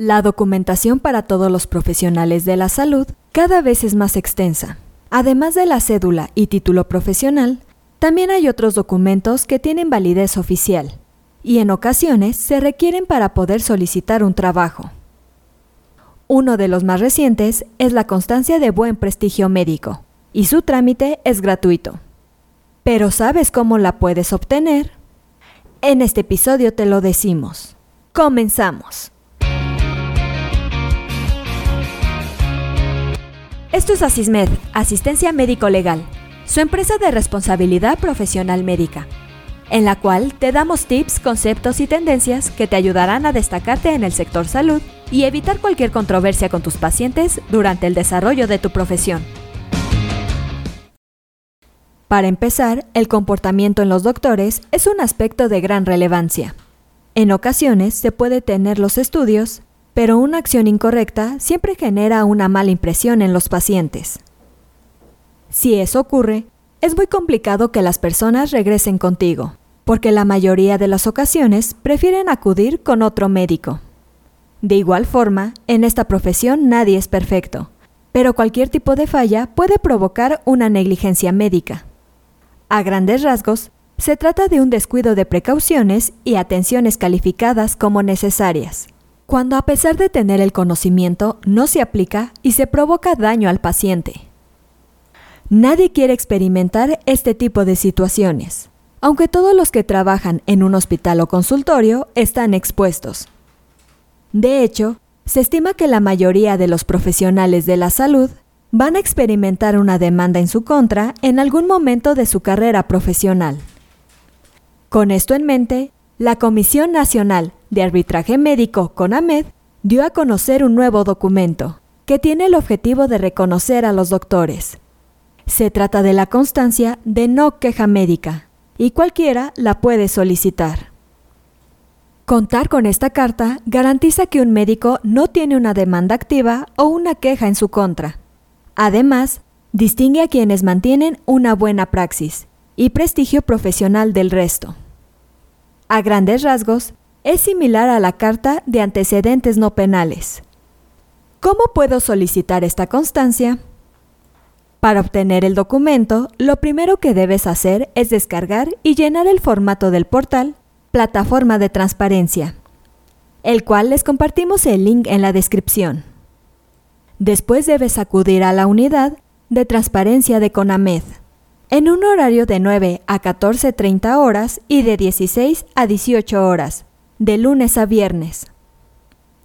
La documentación para todos los profesionales de la salud cada vez es más extensa. Además de la cédula y título profesional, también hay otros documentos que tienen validez oficial y en ocasiones se requieren para poder solicitar un trabajo. Uno de los más recientes es la constancia de buen prestigio médico y su trámite es gratuito. Pero ¿sabes cómo la puedes obtener? En este episodio te lo decimos. Comenzamos. Esto es Asismed, Asistencia Médico Legal, su empresa de responsabilidad profesional médica, en la cual te damos tips, conceptos y tendencias que te ayudarán a destacarte en el sector salud y evitar cualquier controversia con tus pacientes durante el desarrollo de tu profesión. Para empezar, el comportamiento en los doctores es un aspecto de gran relevancia. En ocasiones se puede tener los estudios, pero una acción incorrecta siempre genera una mala impresión en los pacientes. Si eso ocurre, es muy complicado que las personas regresen contigo, porque la mayoría de las ocasiones prefieren acudir con otro médico. De igual forma, en esta profesión nadie es perfecto, pero cualquier tipo de falla puede provocar una negligencia médica. A grandes rasgos, se trata de un descuido de precauciones y atenciones calificadas como necesarias cuando a pesar de tener el conocimiento no se aplica y se provoca daño al paciente. Nadie quiere experimentar este tipo de situaciones, aunque todos los que trabajan en un hospital o consultorio están expuestos. De hecho, se estima que la mayoría de los profesionales de la salud van a experimentar una demanda en su contra en algún momento de su carrera profesional. Con esto en mente, la Comisión Nacional de Arbitraje Médico, CONAMED, dio a conocer un nuevo documento que tiene el objetivo de reconocer a los doctores. Se trata de la constancia de no queja médica y cualquiera la puede solicitar. Contar con esta carta garantiza que un médico no tiene una demanda activa o una queja en su contra. Además, distingue a quienes mantienen una buena praxis y prestigio profesional del resto. A grandes rasgos, es similar a la carta de antecedentes no penales. ¿Cómo puedo solicitar esta constancia? Para obtener el documento, lo primero que debes hacer es descargar y llenar el formato del portal Plataforma de Transparencia, el cual les compartimos el link en la descripción. Después debes acudir a la unidad de transparencia de CONAMED en un horario de 9 a 14.30 horas y de 16 a 18 horas, de lunes a viernes.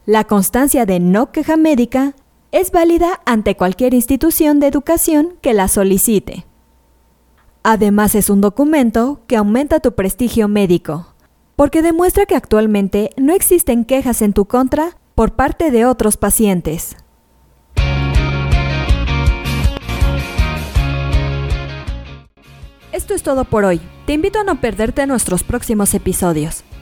La constancia de no queja médica es válida ante cualquier institución de educación que la solicite. Además es un documento que aumenta tu prestigio médico, porque demuestra que actualmente no existen quejas en tu contra por parte de otros pacientes. Esto es todo por hoy. Te invito a no perderte nuestros próximos episodios.